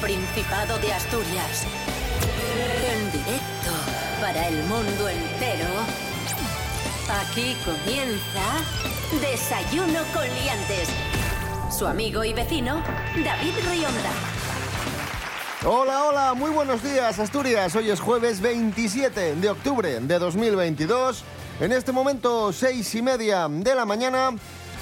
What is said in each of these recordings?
Principado de Asturias. En directo para el mundo entero. Aquí comienza Desayuno con Liantes. Su amigo y vecino, David Rionda. Hola, hola, muy buenos días Asturias. Hoy es jueves 27 de octubre de 2022. En este momento, seis y media de la mañana.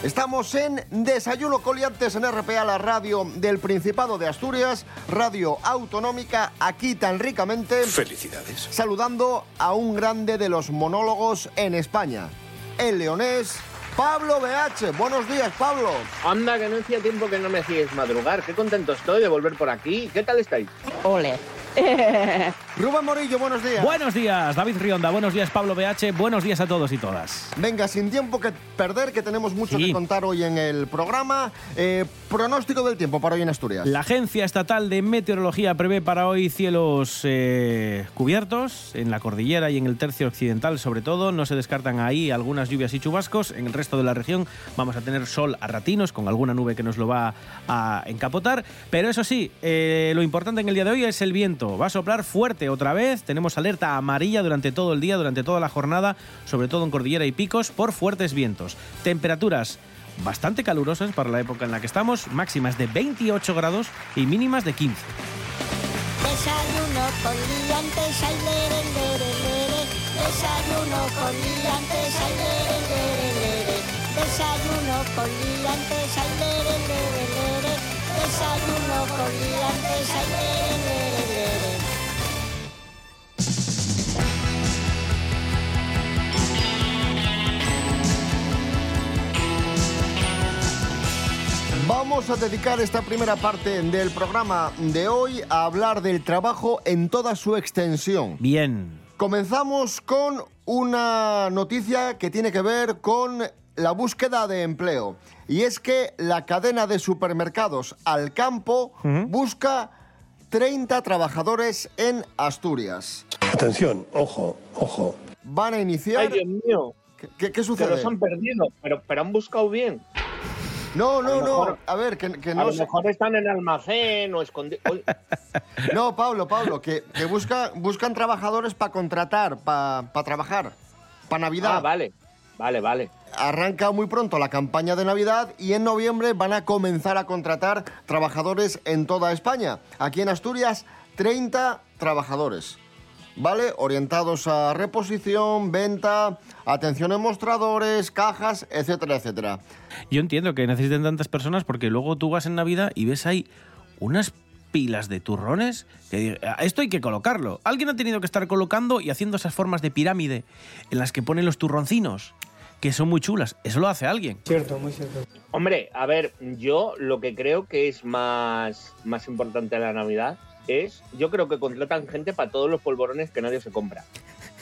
Estamos en Desayuno Coliantes en RPA, la radio del Principado de Asturias, radio autonómica, aquí tan ricamente. Felicidades. Saludando a un grande de los monólogos en España, el leonés Pablo BH. Buenos días, Pablo. Anda, que no hacía tiempo que no me hacíais madrugar. Qué contento estoy de volver por aquí. ¿Qué tal estáis? Ole. Rubén Morillo, buenos días. Buenos días, David Rionda. Buenos días, Pablo BH. Buenos días a todos y todas. Venga, sin tiempo que perder, que tenemos mucho Sí. que contar hoy en el programa. Eh, pronóstico del tiempo para hoy en Asturias. La Agencia Estatal de Meteorología prevé para hoy cielos eh, cubiertos en la cordillera y en el tercio occidental, sobre todo. No se descartan ahí algunas lluvias y chubascos. En el resto de la región vamos a tener sol a ratinos, con alguna nube que nos lo va a encapotar. Pero eso sí, eh, lo importante en el día de hoy es el viento. Va a soplar fuerte otra vez. Tenemos alerta amarilla durante todo el día, durante toda la jornada, sobre todo en cordillera y picos, por fuertes vientos. Temperaturas bastante calurosas para la época en la que estamos, máximas de 28 grados y mínimas de 15. Desayuno con liantes. Desayuno con liantes. Desayuno con liantes. Desayuno con liantes. Vamos a dedicar esta primera parte del programa de hoy a hablar del trabajo en toda su extensión. Bien. Comenzamos con una noticia que tiene que ver con la búsqueda de empleo. Y es que la cadena de supermercados Alcampo busca 30 trabajadores en Asturias. Atención, ojo, ojo. Van a iniciar... Ay, Dios mío. ¿Qué, qué- qué Que sucede? los han perdido, pero, pero han buscado bien. No, no, a no. A ver, que, que A no lo mejor están en almacén o escondidos. No, Pablo, Pablo, que, que busca, buscan trabajadores para contratar, para trabajar, para Navidad. Ah, vale. Vale, vale. Arranca muy pronto la campaña de Navidad y en noviembre van a comenzar a contratar trabajadores en toda España. Aquí en Asturias, 30 trabajadores. ¿Vale? Orientados a reposición, venta, atención en mostradores, cajas, etcétera, etcétera. Yo entiendo que necesiten tantas personas porque luego tú vas en Navidad y ves ahí unas pilas de turrones que "Ah, esto hay que colocarlo. Alguien ha tenido que estar colocando y haciendo esas formas de pirámide en las que ponen los turroncinos, que son muy chulas. Eso lo hace alguien. Hombre, a ver, yo lo que creo que es más, más importante a la Navidad es, yo creo que contratan gente para todos los polvorones que nadie se compra.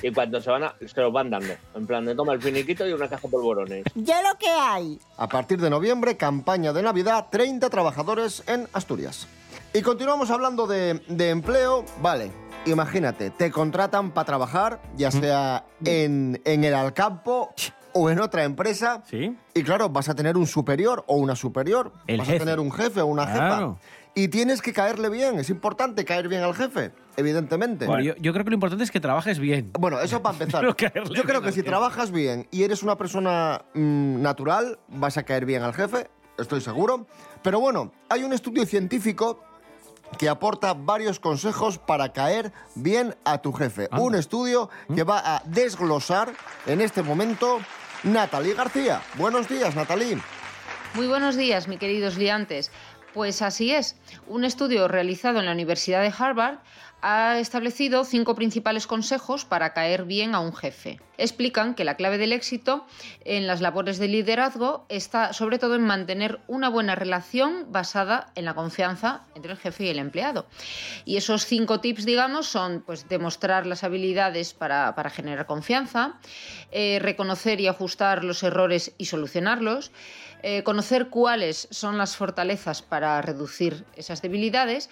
Y cuando se van a, se los van dando. En plan, de toma el finiquito y una caja de polvorones. Ya lo que hay. A partir de noviembre, campaña de Navidad, 30 trabajadores en Asturias. Y continuamos hablando de, de empleo. Vale, imagínate, te contratan para trabajar, ya sea en, en el Alcampo o en otra empresa. ¿Sí? Y claro, vas a tener un superior o una superior. El vas jefe. a tener un jefe o una Claro. jefa. Y tienes que caerle bien. Es importante caer bien al jefe, evidentemente. Bueno, yo, yo creo que lo importante es que trabajes bien. Bueno, eso para empezar. No Yo creo que si jefe. trabajas bien y eres una persona mm, natural, vas a caer bien al jefe, estoy seguro. Pero bueno, hay un estudio científico que aporta varios consejos para caer bien a tu jefe. Anda. Un estudio que va a desglosar en este momento Natalie García. Buenos días, Natalie. Muy buenos días, mi queridos liantes. Pues así es. Un estudio realizado en la Universidad de Harvard ha establecido cinco principales consejos para caer bien a un jefe. Explican que la clave del éxito en las labores de liderazgo está sobre todo en mantener una buena relación basada en la confianza entre el jefe y el empleado. Y esos cinco tips, digamos, son pues, demostrar las habilidades para, generar confianza, eh, reconocer y ajustar los errores y solucionarlos, eh, conocer cuáles son las fortalezas para reducir esas debilidades,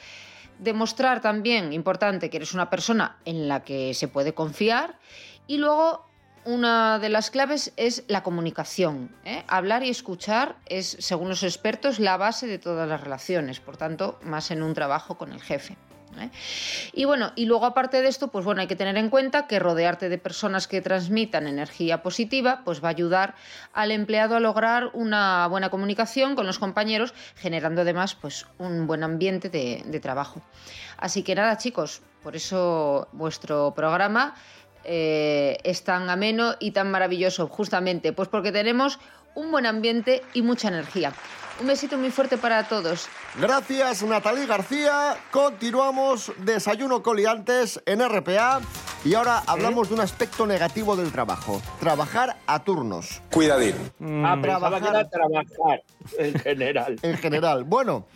demostrar también, importante, que eres una persona en la que se puede confiar y luego una de las claves es la comunicación. ¿eh? Hablar y escuchar es, según los expertos, la base de todas las relaciones, por tanto, más en un trabajo con el jefe. ¿Eh? Y bueno, y luego aparte de esto, pues bueno, hay que tener en cuenta que rodearte de personas que transmitan energía positiva, pues va a ayudar al empleado a lograr una buena comunicación con los compañeros, generando además pues un buen ambiente de, de trabajo. Así que nada, chicos, por eso vuestro programa eh, es tan ameno y tan maravilloso, justamente, pues porque tenemos un buen ambiente y mucha energía. Un besito muy fuerte para todos. Gracias, Natalie García. Continuamos Desayuno Coliantes en RPA. Y ahora hablamos de un aspecto negativo del trabajo. Trabajar a turnos. Cuidadín. Ah, que trabajar. era trabajar en general. En general. Bueno,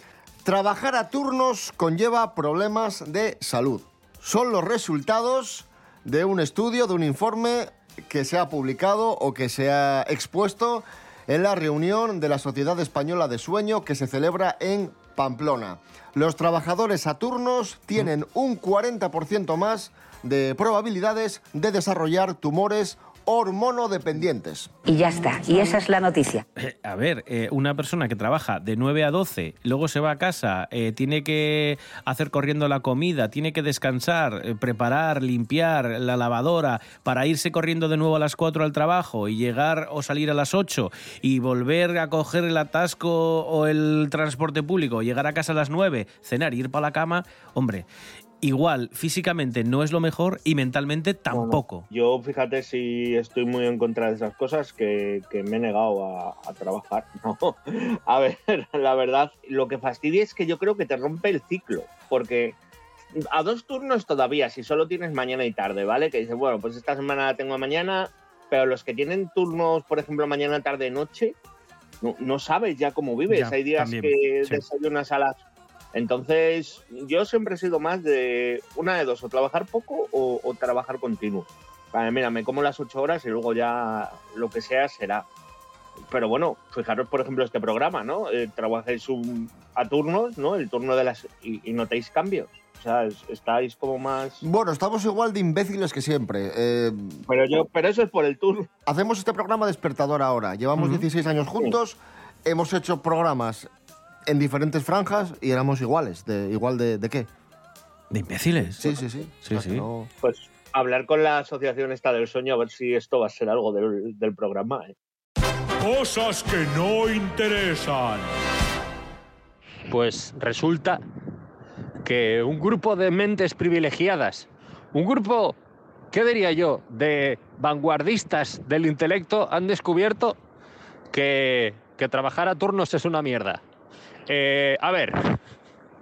trabajar a turnos conlleva problemas de salud. Son los resultados de un estudio, de un informe que se ha publicado o que se ha expuesto en la reunión de la Sociedad Española de Sueño que se celebra en Pamplona. Los trabajadores a turnos tienen un 40% más de probabilidades de desarrollar tumores hormonodependientes. Y ya está. Y esa es la noticia. Eh, A ver, eh, una persona que trabaja de 9 a 12, luego se va a casa, eh, tiene que hacer corriendo la comida, tiene que descansar, eh, preparar, limpiar la lavadora para irse corriendo de nuevo a las 4 al trabajo y llegar o salir a las 8 y volver a coger el atasco o el transporte público, llegar a casa a las 9, cenar y ir para la cama, hombre, igual físicamente no es lo mejor y mentalmente tampoco. Yo, fíjate, si estoy muy en contra de esas cosas, que, que me he negado a, a trabajar. No. A ver, la verdad, lo que fastidia es que yo creo que te rompe el ciclo, porque a dos turnos todavía, si solo tienes mañana y tarde, ¿vale? Que dices, bueno, pues esta semana la tengo mañana, pero los que tienen turnos, por ejemplo, mañana, tarde, noche, no, no sabes ya cómo vives. Ya, Hay días también, que sí. desayunas a las entonces, yo siempre he sido más de una de dos, o trabajar poco o, o trabajar continuo. Vale, mira, me como las ocho horas y luego ya lo que sea será. Pero bueno, fijaros, por ejemplo, este programa, ¿no? Eh, trabajáis un- a turnos, ¿no? El turno de las... y, y notáis cambios. O sea, es- estáis como más... Bueno, estamos igual de imbéciles que siempre. Eh, Pero yo, pero eso es por el turno. hacemos este programa despertador ahora. Llevamos 16 años juntos, hemos hecho programas en diferentes franjas y éramos iguales. De, ¿Igual de, de qué? ¿De imbéciles? Sí, sí, sí. Sí, sí. no- Pues hablar con la asociación esta del sueño a ver si esto va a ser algo del, del programa. ¿eh? Cosas que no interesan. Pues resulta que un grupo de mentes privilegiadas, un grupo, ¿qué diría yo?, de vanguardistas del intelecto han descubierto que, que trabajar a turnos es una mierda. Eh, a ver,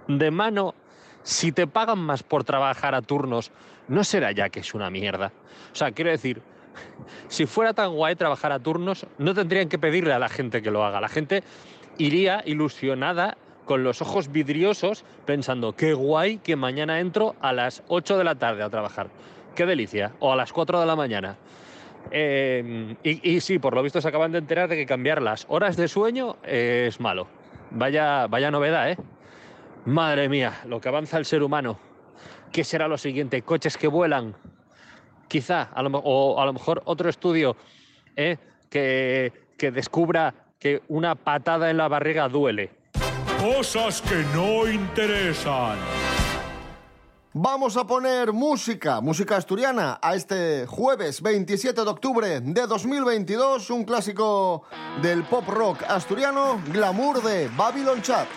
de mano, si te pagan más por trabajar a turnos, ¿no será ya que es una mierda? O sea, quiero decir, si fuera tan guay trabajar a turnos, no tendrían que pedirle a la gente que lo haga. La gente iría ilusionada con los ojos vidriosos pensando, qué guay que mañana entro a las 8 de la tarde a trabajar. Qué delicia. O a las 4 de la mañana. Eh, y, y sí, por lo visto se acaban de enterar de que cambiar las horas de sueño es malo. Vaya, vaya novedad, ¿eh? Madre mía, lo que avanza el ser humano. ¿Qué será lo siguiente? Coches que vuelan. Quizá, a lo, o a lo mejor otro estudio ¿eh? que, que descubra que una patada en la barriga duele. Cosas que no interesan. Vamos a poner música, música asturiana, a este jueves 27 de octubre de 2022, un clásico del pop rock asturiano, Glamour de Babylon Chat.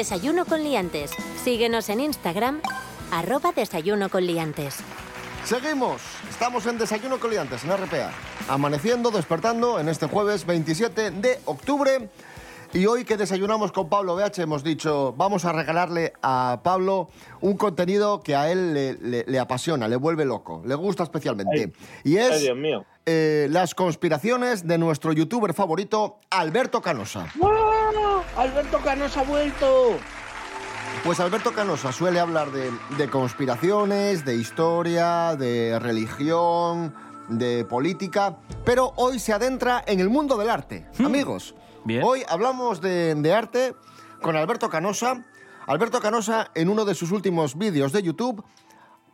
Desayuno con liantes. Síguenos en Instagram, arroba desayuno con liantes. Seguimos, estamos en Desayuno Coliantes, en RPA. Amaneciendo, despertando en este jueves 27 de octubre. Y hoy que desayunamos con Pablo BH hemos dicho, vamos a regalarle a Pablo un contenido que a él le, le- le apasiona, le vuelve loco, le gusta especialmente. y es Ay, Dios mío. eh, las conspiraciones de nuestro youtuber favorito, Alberto Canosa. ¡Ah! ¡Alberto Canosa ha vuelto! Pues Alberto Canosa suele hablar de, de conspiraciones, de historia, de religión, de política, pero hoy se adentra en el mundo del arte. Amigos, Bien. hoy hablamos de, de arte con Alberto Canosa. Alberto Canosa, en uno de sus últimos vídeos de YouTube,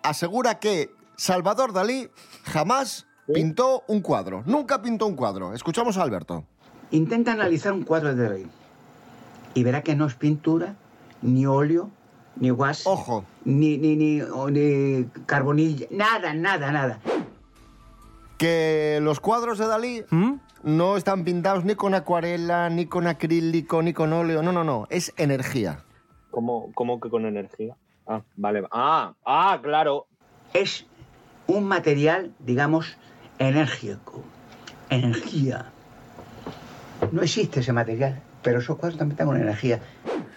asegura que Salvador Dalí jamás pintó un cuadro. Nunca pintó un cuadro. Escuchamos a Alberto. Intenta analizar un cuadro de Dalí y verá que no es pintura, ni óleo, ni guas, Ojo. ni, ni, ni, ni carbonilla, nada, nada, nada. Que los cuadros de Dalí ¿Mm? no están pintados ni con acuarela, ni con acrílico, ni con óleo. No, no, no. Es energía. ¿Cómo, cómo que con energía? Ah, vale. Ah, ah, claro. Es un material, digamos, enérgico, energía. No existe ese material, pero esos cuadros también están con energía.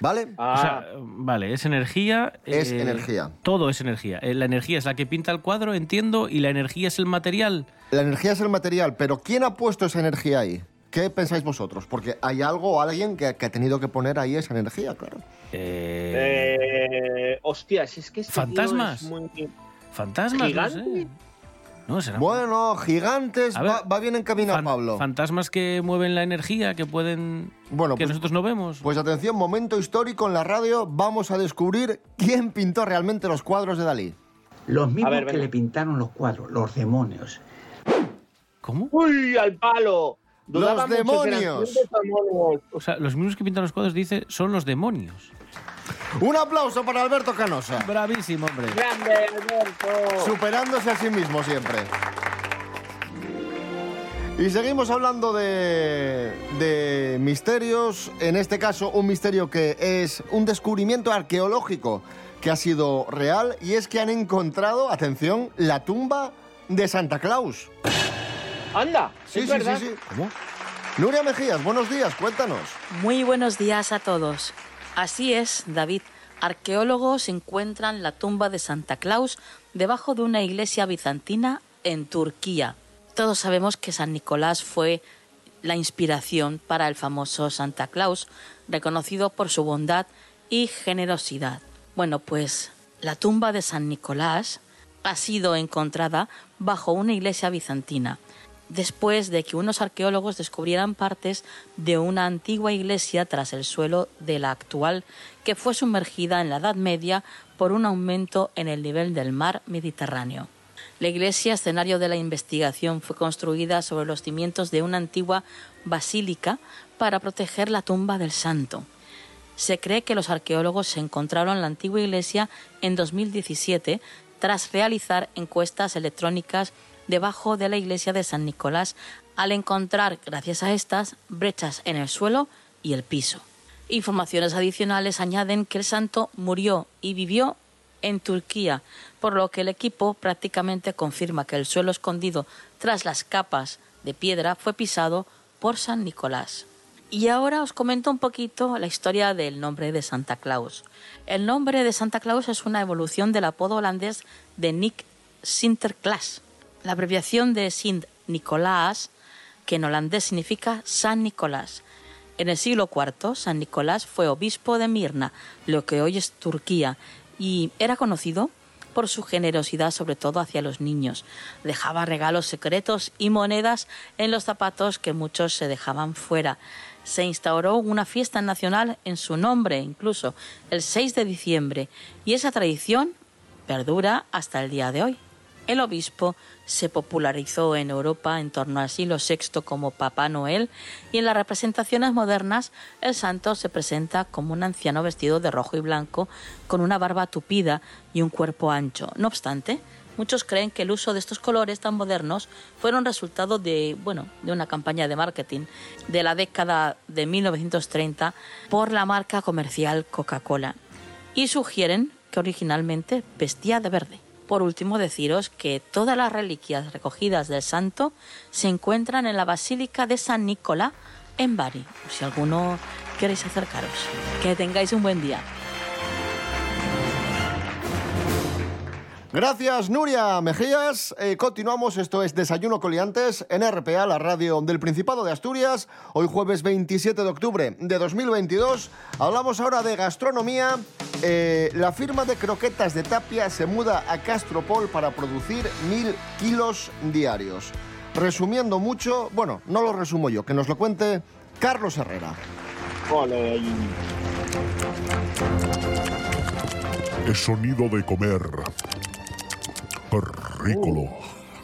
¿Vale? Ah, O sea, vale, es energía. Es eh, energía. Todo es energía. Eh, La energía es la que pinta el cuadro, entiendo, y la energía es el material. La energía es el material, pero ¿quién ha puesto esa energía ahí? ¿Qué pensáis vosotros? Porque hay algo o alguien que, que ha tenido que poner ahí esa energía, claro. Eh, eh, hostia, si es que este tío ¿Fantasmas? es muy- fantasmas, ¿Gigante? no sé. No, será Bueno, gigantes, ver, va, va bien encaminado, fan- Pablo. Fantasmas que mueven la energía, que pueden. Bueno, que pues- nosotros no vemos. Pues atención, momento histórico en la radio. Vamos a descubrir quién pintó realmente los cuadros de Dalí. Los mismos ver, que le pintaron los cuadros, los demonios. ¿Cómo? ¡Uy, al palo! Dudaba Los demonios. O sea, los mismos que pintan los cuadros, dice, son los demonios. Un aplauso para Alberto Canosa. Bravísimo, hombre. ¡Grande, Alberto! Superándose a sí mismo siempre. Y seguimos hablando de, de misterios, en este caso un misterio que es un descubrimiento arqueológico que ha sido real y es que han encontrado, atención, la tumba de Santa Claus. ¡Anda! Sí, es sí, verdad. sí, sí. ¿Cómo? Nuria Mejías, buenos días, cuéntanos. Muy buenos días a todos. Así es, David. Arqueólogos encuentran la tumba de Santa Claus debajo de una iglesia bizantina en Turquía. Todos sabemos que San Nicolás fue la inspiración para el famoso Santa Claus, reconocido por su bondad y generosidad. Bueno, pues la tumba de San Nicolás ha sido encontrada bajo una iglesia bizantina después de que unos arqueólogos descubrieran partes de una antigua iglesia tras el suelo de la actual que fue sumergida en la Edad Media por un aumento en el nivel del mar Mediterráneo. La iglesia, escenario de la investigación, fue construida sobre los cimientos de una antigua basílica para proteger la tumba del santo. Se cree que los arqueólogos se encontraron la antigua iglesia en 2017 tras realizar encuestas electrónicas debajo de la iglesia de San Nicolás al encontrar, gracias a estas, brechas en el suelo y el piso. Informaciones adicionales añaden que el santo murió y vivió en Turquía, por lo que el equipo prácticamente confirma que el suelo escondido tras las capas de piedra fue pisado por San Nicolás. Y ahora os comento un poquito la historia del nombre de Santa Claus. El nombre de Santa Claus es una evolución del apodo holandés de Nick Sinterklaas. La abreviación de Sint Nicolaas, que en holandés significa San Nicolás. En el siglo IV, San Nicolás fue obispo de Mirna, lo que hoy es Turquía, y era conocido por su generosidad sobre todo hacia los niños. Dejaba regalos secretos y monedas en los zapatos que muchos se dejaban fuera. Se instauró una fiesta nacional en su nombre, incluso el 6 de diciembre, y esa tradición perdura hasta el día de hoy. El obispo se popularizó en Europa en torno al siglo VI como Papá Noel y en las representaciones modernas el santo se presenta como un anciano vestido de rojo y blanco con una barba tupida y un cuerpo ancho. No obstante, muchos creen que el uso de estos colores tan modernos fueron resultado de, bueno, de una campaña de marketing de la década de 1930 por la marca comercial Coca-Cola y sugieren que originalmente vestía de verde. Por último, deciros que todas las reliquias recogidas del santo se encuentran en la Basílica de San Nicolás en Bari, si alguno queréis acercaros. Que tengáis un buen día. Gracias, Nuria Mejías. Eh, continuamos, esto es Desayuno Coliantes en RPA, la radio del Principado de Asturias. Hoy jueves 27 de octubre de 2022. Hablamos ahora de gastronomía. Eh, la firma de croquetas de Tapia se muda a Castropol para producir mil kilos diarios. Resumiendo mucho, bueno, no lo resumo yo, que nos lo cuente Carlos Herrera. El sonido de comer.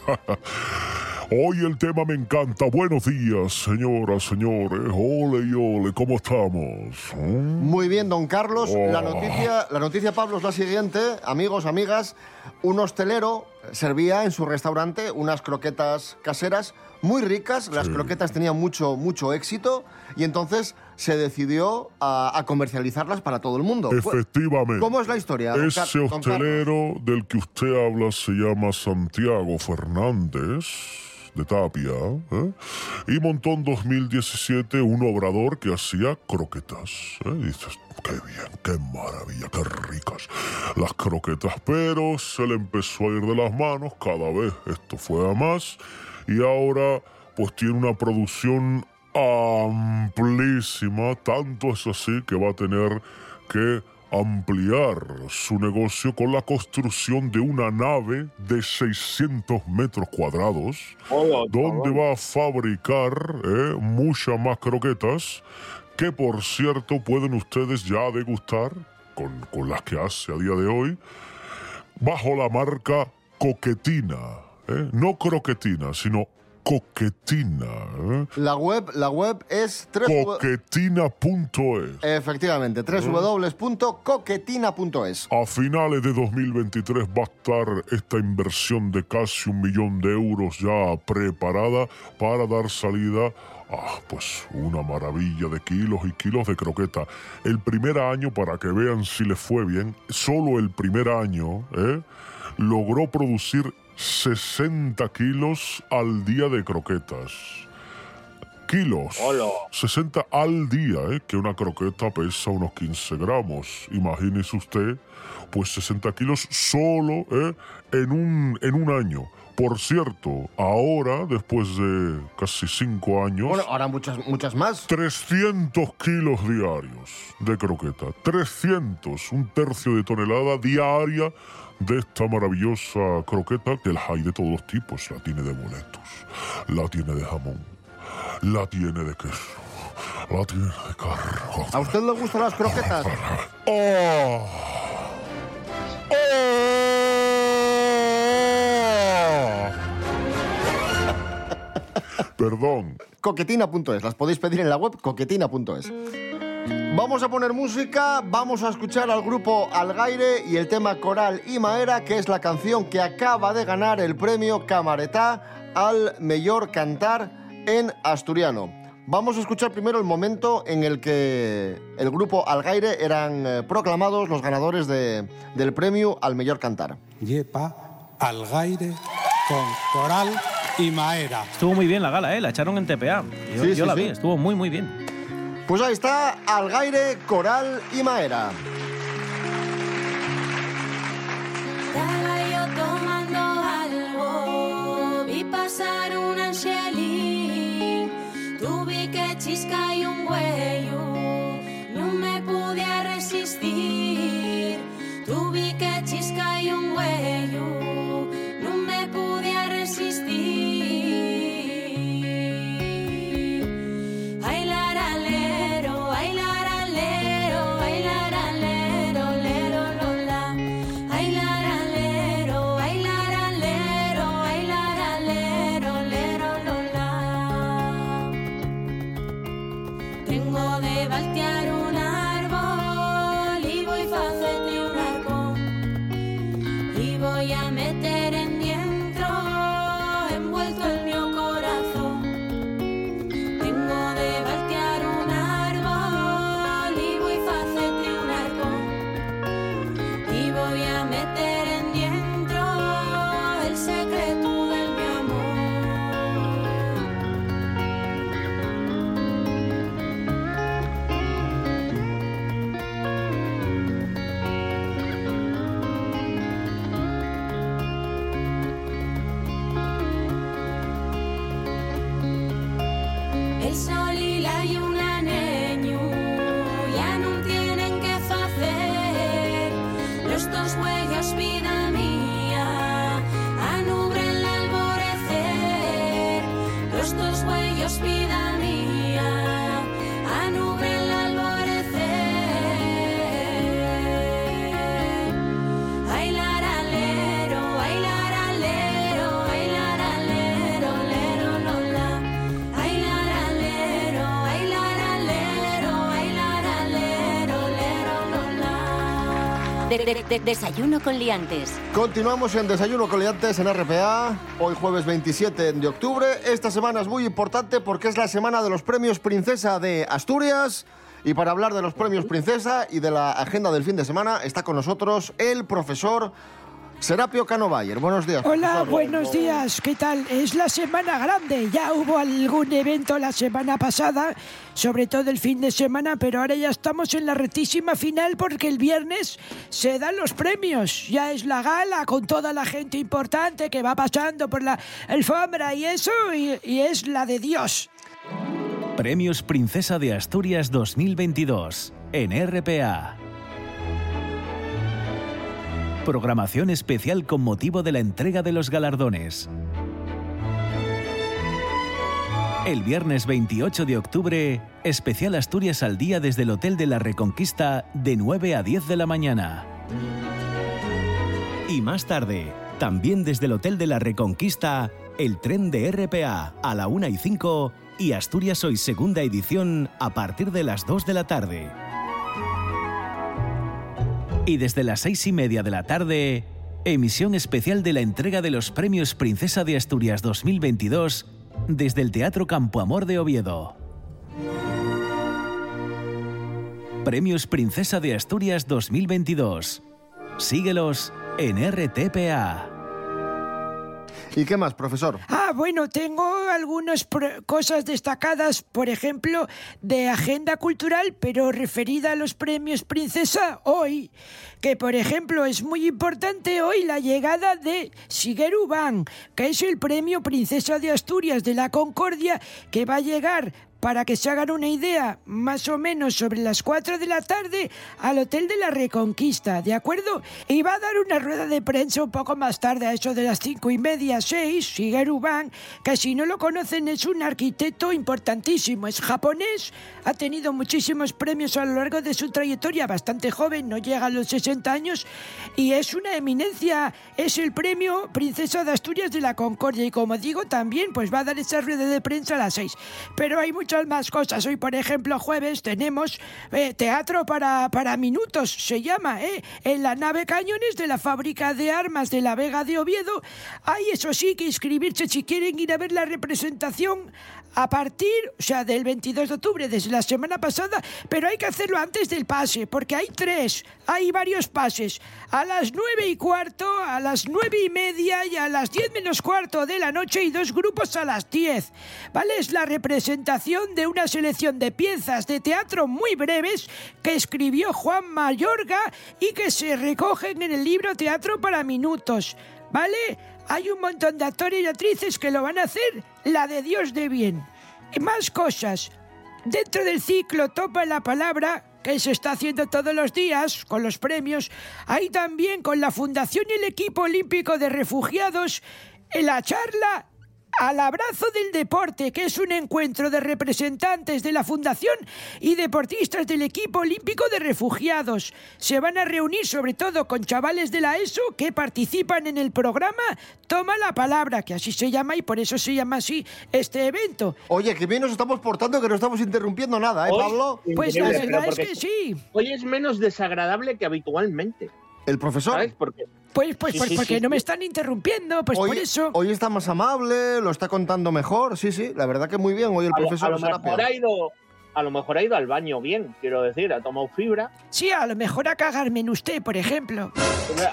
Hoy el tema me encanta. Buenos días, señoras, señores. Ole y ole, ¿cómo estamos? ¿Mm? Muy bien, don Carlos. La Oh. noticia, la noticia, Pablo, es la siguiente. Amigos, amigas, un hostelero servía en su restaurante unas croquetas caseras muy ricas. Las Sí. croquetas tenían mucho, mucho éxito y entonces se decidió a, a comercializarlas para todo el mundo. Efectivamente. ¿Cómo es la historia? don Ese hostelero del que usted habla se llama Santiago Fernández de Tapia ¿eh? y montó en 2017 un obrador que hacía croquetas. ¿eh? Dices, qué bien, qué maravilla, qué ricas las croquetas, pero se le empezó a ir de las manos cada vez. Esto fue a más y ahora pues tiene una producción amplísima, tanto es así que va a tener que ampliar su negocio con la construcción de una nave de 600 metros cuadrados, donde va a fabricar eh, muchas más croquetas, que por cierto pueden ustedes ya degustar con, con las que hace a día de hoy, bajo la marca Coquetina. ¿eh? No croquetina, sino coquetina. ¿eh? La web, la web es... Coquetina.es. Efectivamente, www.coquetina.es. A finales de 2023 va a estar esta inversión de casi un millón de euros ya preparada para dar salida a pues una maravilla de kilos y kilos de croqueta. El primer año, para que vean si le fue bien, solo el primer año, ¿eh? logró producir 60 kilos al día de croquetas. Kilos. 60 al día, ¿eh? que una croqueta pesa unos 15 gramos. Imagínese usted, pues 60 kilos solo ¿eh? en, un, en un año. Por cierto, ahora, después de casi 5 años... Bueno, ahora muchas, muchas más. 300 kilos diarios de croqueta. 300, un tercio de tonelada diaria de esta maravillosa croqueta que las hay de todos los tipos. La tiene de boletos, la tiene de jamón, la tiene de queso, la tiene de carne. ¿A usted le gustan las croquetas? ¡Oh! Perdón. Coquetina.es, las podéis pedir en la web coquetina.es. Vamos a poner música, vamos a escuchar al grupo Algaire y el tema Coral y Maera, que es la canción que acaba de ganar el premio Camaretá al mejor cantar en asturiano. Vamos a escuchar primero el momento en el que el grupo Algaire eran eh, proclamados los ganadores de- del premio al mejor cantar. Yepa, Algaire, con Coral y Maera. Estuvo muy bien la gala, ¿eh? La echaron en TPA. Yo, Sí, yo sí, la sí. vi, estuvo muy, muy bien. Pues ahí está Algaire, Coral y Maera. Estaba yo tomando algo, vi pasar un angelín, tuve que chisca De- de- de- desayuno con liantes. Continuamos en Desayuno Coliantes en RPA, hoy jueves 27 de octubre. Esta semana es muy importante porque es la semana de los premios Princesa de Asturias. Y para hablar de los premios Princesa y de la agenda del fin de semana está con nosotros el profesor Serapio Cano Bayer. Buenos días. Hola, profesor. buenos días. ¿Qué tal? Es la semana grande. Ya hubo algún evento la semana pasada, sobre todo el fin de semana, pero ahora ya estamos en la retísima final porque el viernes se dan los premios. Ya es la gala con toda la gente importante que va pasando por la alfombra y eso, y, y es la de Dios. Premios Princesa de Asturias 2022 en RPA. Programación especial con motivo de la entrega de los galardones. El viernes 28 de octubre, especial Asturias al día desde el Hotel de la Reconquista de 9 a 10 de la mañana. Y más tarde, también desde el Hotel de la Reconquista, el tren de RPA a la 1 y 5 y Asturias Hoy segunda edición a partir de las 2 de la tarde. Y desde las 6 y media de la tarde, emisión especial de la entrega de los premios Princesa de Asturias 2022 desde el Teatro Campo Amor de Oviedo. Premios Princesa de Asturias 2022. Síguelos en RTPA. ¿Y qué más, profesor? Ah, bueno, tengo algunas cosas destacadas, por ejemplo, de agenda cultural, pero referida a los premios Princesa hoy, que por ejemplo es muy importante hoy la llegada de Shigeru Ban, que es el premio Princesa de Asturias de la Concordia, que va a llegar para que se hagan una idea, más o menos sobre las 4 de la tarde, al Hotel de la Reconquista, ¿de acuerdo? Y va a dar una rueda de prensa un poco más tarde, a eso de las cinco y media, 6, Shigeru Ban, que si no lo conocen es un arquitecto importantísimo, es japonés, ha tenido muchísimos premios a lo largo de su trayectoria, bastante joven, no llega a los 60 años, y es una eminencia, es el premio Princesa de Asturias de la Concordia, y como digo, también pues va a dar esa rueda de prensa a las 6. Pero hay muchas más cosas. Hoy, por ejemplo, jueves tenemos eh, teatro para, para minutos, se llama, ¿eh? En la nave Cañones de la fábrica de armas de la Vega de Oviedo. Hay, eso sí, que inscribirse si quieren ir a ver la representación a partir, o sea, del 22 de octubre, desde la semana pasada, pero hay que hacerlo antes del pase, porque hay tres, hay varios pases. A las nueve y cuarto, a las nueve y media y a las diez menos cuarto de la noche y dos grupos a las diez. ¿Vale? Es la representación de una selección de piezas de teatro muy breves que escribió Juan Mayorga y que se recogen en el libro Teatro para Minutos. ¿Vale? Hay un montón de actores y actrices que lo van a hacer la de Dios de bien. Y más cosas. Dentro del ciclo Topa la Palabra, que se está haciendo todos los días con los premios, hay también con la Fundación y el Equipo Olímpico de Refugiados en la charla al abrazo del deporte, que es un encuentro de representantes de la Fundación y deportistas del equipo olímpico de refugiados. Se van a reunir sobre todo con chavales de la ESO que participan en el programa Toma la Palabra, que así se llama y por eso se llama así este evento. Oye, que bien nos estamos portando, que no estamos interrumpiendo nada, ¿eh, Hoy- Pablo? Pues la verdad es que sí. Hoy es menos desagradable que habitualmente. ¿El profesor? ¿Sabes por qué? Pues, pues, Sí, pues sí, porque sí, no me están interrumpiendo, pues hoy, por eso. Hoy está más amable, lo está contando mejor, sí, sí, la verdad que muy bien hoy el A lo, profesor a lo mejor ha ido, a lo mejor ha ido al baño bien, quiero decir, ha tomado fibra. Sí, a lo mejor a cagarme en usted, por ejemplo.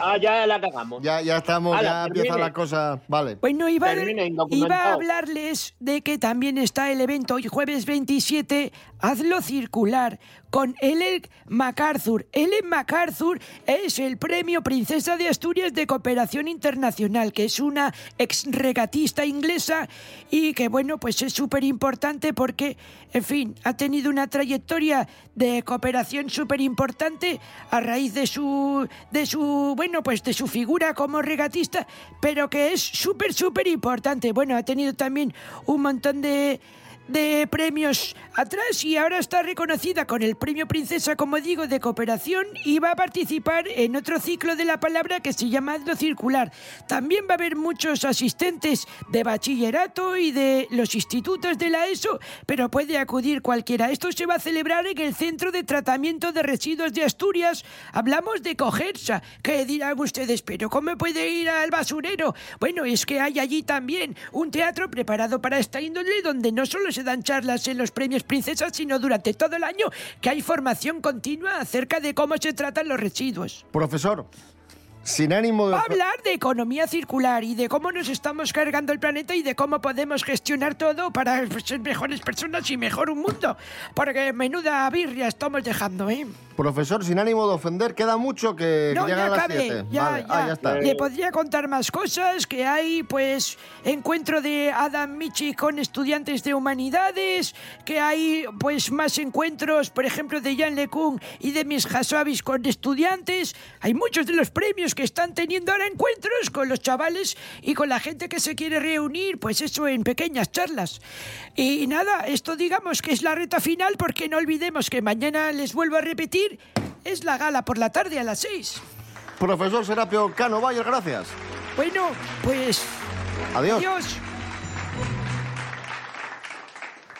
Ah, ya la cagamos. Ya, ya estamos, Ala, ya empieza termine. la cosa. Vale. Bueno, iba, a- Termine, iba a hablarles de que también está el evento hoy jueves 27, Hazlo Circular, con Ellen MacArthur. Ellen MacArthur es el premio Princesa de Asturias de Cooperación Internacional, que es una ex regatista inglesa y que, bueno, pues es súper importante porque, en fin, ha tenido una trayectoria de cooperación súper importante a raíz de su, de su, bueno, pues de su figura como regatista, pero que es súper, súper importante. Bueno, ha tenido también un montón de de premios atrás y ahora está reconocida con el premio Princesa, como digo, de cooperación y va a participar en otro ciclo de la palabra que se llama Hazlo Circular. También va a haber muchos asistentes de bachillerato y de los institutos de la ESO, pero puede acudir cualquiera. Esto se va a celebrar en el Centro de Tratamiento de Residuos de Asturias. Hablamos de Cogersa, que dirán ustedes, pero ¿cómo puede ir al basurero? Bueno, es que hay allí también un teatro preparado para esta índole donde no solo se dan charlas en los premios Princesas, sino durante todo el año que hay formación continua acerca de cómo se tratan los residuos. Profesor, sin ánimo de... Va a hablar de economía circular y de cómo nos estamos cargando el planeta y de cómo podemos gestionar todo para ser mejores personas y mejor un mundo. Porque menuda birria estamos dejando, ¿eh? Profesor, sin ánimo de ofender, queda mucho que, que No, llegan ya las cabe, 7. ya, vale. ya. Ah, ya está. Le podría contar más cosas, que hay, pues, encuentro de Adam Michi con estudiantes de humanidades, que hay, pues, más encuentros, por ejemplo, de Jan LeCun y de Miss Hassabis con estudiantes. Hay muchos de los premios que están teniendo ahora encuentros con los chavales y con la gente que se quiere reunir, pues eso, en pequeñas charlas. Y nada, esto digamos que es la reta final, porque no olvidemos que mañana les vuelvo a repetir, es la gala por la tarde a las seis. Profesor Serapio Cano Bayer, gracias. Bueno, pues. Adiós. Adiós.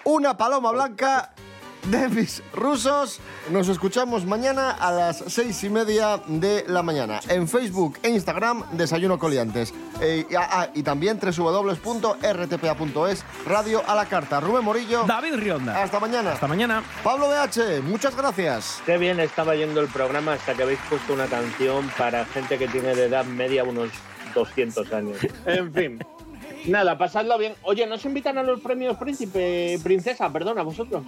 Una paloma blanca de mis rusos. Nos escuchamos mañana a las seis y media de la mañana. En Facebook e Instagram, Desayuno Coliantes. Eh, y, ah, y también www.rtpa.es, Radio a la Carta. Rubén Morillo. David Rionda. Hasta mañana. Hasta mañana. Pablo BH, muchas gracias. Qué bien estaba yendo el programa hasta que habéis puesto una canción para gente que tiene de edad media unos 200 años. En fin. Nada, pasadlo bien. Oye, ¿nos invitan a los premios Príncipe, Princesa? Perdona, vosotros.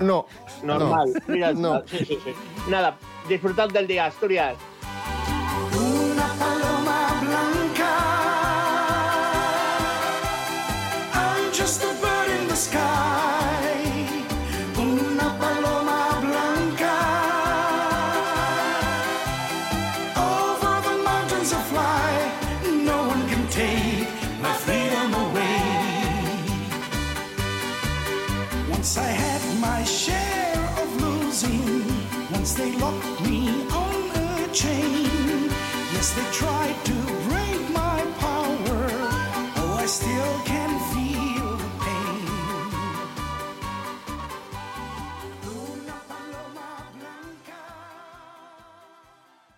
No. Normal. no, Mira, no. sí, sí, sí. Nada, disfrutad del día, Asturias. train. Yes, they tried to.